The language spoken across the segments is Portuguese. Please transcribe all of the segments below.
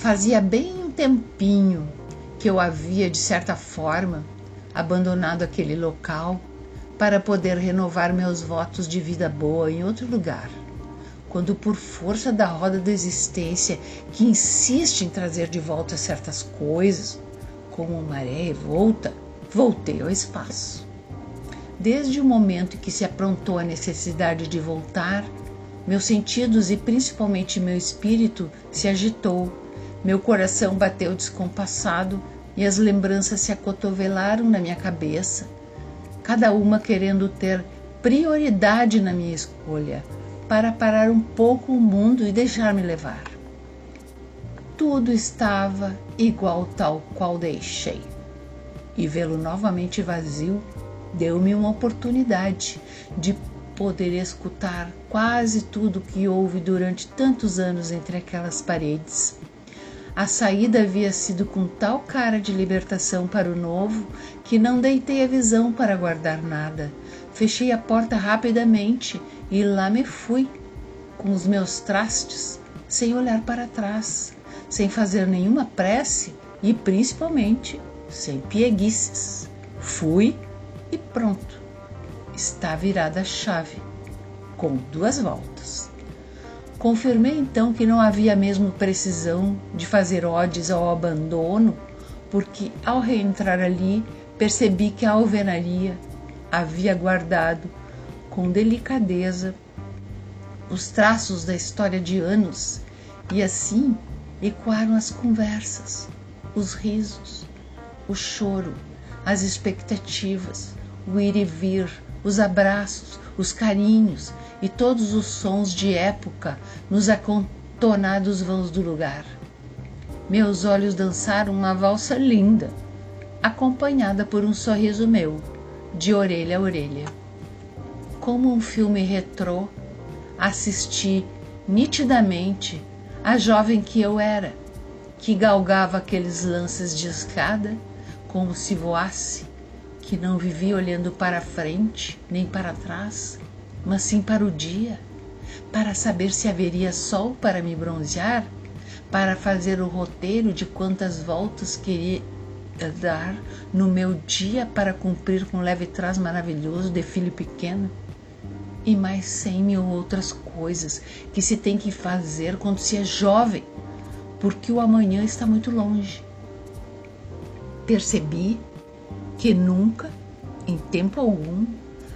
Fazia bem um tempinho que eu havia, de certa forma, abandonado aquele local para poder renovar meus votos de vida boa em outro lugar. Quando, por força da roda da existência que insiste em trazer de volta certas coisas, como maré revolta, voltei ao espaço. Desde o momento em que se aprontou a necessidade de voltar, meus sentidos e principalmente meu espírito se agitou meu coração bateu descompassado e as lembranças se acotovelaram na minha cabeça, cada uma querendo ter prioridade na minha escolha, para parar um pouco o mundo e deixar-me levar. Tudo estava igual tal qual deixei. E vê-lo novamente vazio deu-me uma oportunidade de poder escutar quase tudo que houve durante tantos anos entre aquelas paredes. A saída havia sido com tal cara de libertação para o novo que não deitei a visão para guardar nada. Fechei a porta rapidamente e lá me fui, com os meus trastes, sem olhar para trás, sem fazer nenhuma prece e principalmente sem pieguices. Fui e pronto. Está virada a chave, com duas voltas. Confirmei então que não havia mesmo precisão de fazer odes ao abandono, porque ao reentrar ali percebi que a alvenaria havia guardado com delicadeza os traços da história de anos e assim ecoaram as conversas, os risos, o choro, as expectativas, o ir e vir, os abraços, os carinhos e todos os sons de época nos acontonados vãos do lugar. Meus olhos dançaram uma valsa linda, acompanhada por um sorriso meu, de orelha a orelha. Como um filme retrô, assisti nitidamente a jovem que eu era, que galgava aqueles lances de escada como se voasse, que não vivia olhando para frente nem para trás, mas sim para o dia, para saber se haveria sol para me bronzear, para fazer o roteiro de quantas voltas queria dar no meu dia para cumprir com um leve trás maravilhoso de filho pequeno e mais cem mil outras coisas que se tem que fazer quando se é jovem, porque o amanhã está muito longe. Percebi que nunca, em tempo algum,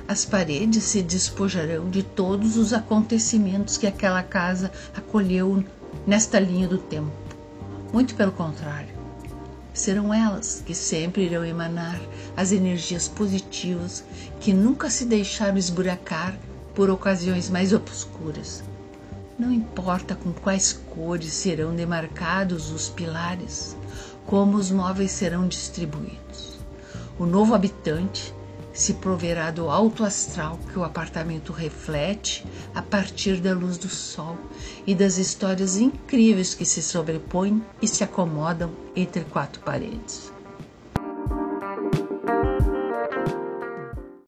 as paredes se despojarão de todos os acontecimentos que aquela casa acolheu nesta linha do tempo. Muito pelo contrário, serão elas que sempre irão emanar as energias positivas que nunca se deixaram esburacar por ocasiões mais obscuras. Não importa com quais cores serão demarcados os pilares, como os móveis serão distribuídos. O novo habitante se proverá do alto astral que o apartamento reflete a partir da luz do sol e das histórias incríveis que se sobrepõem e se acomodam entre quatro paredes.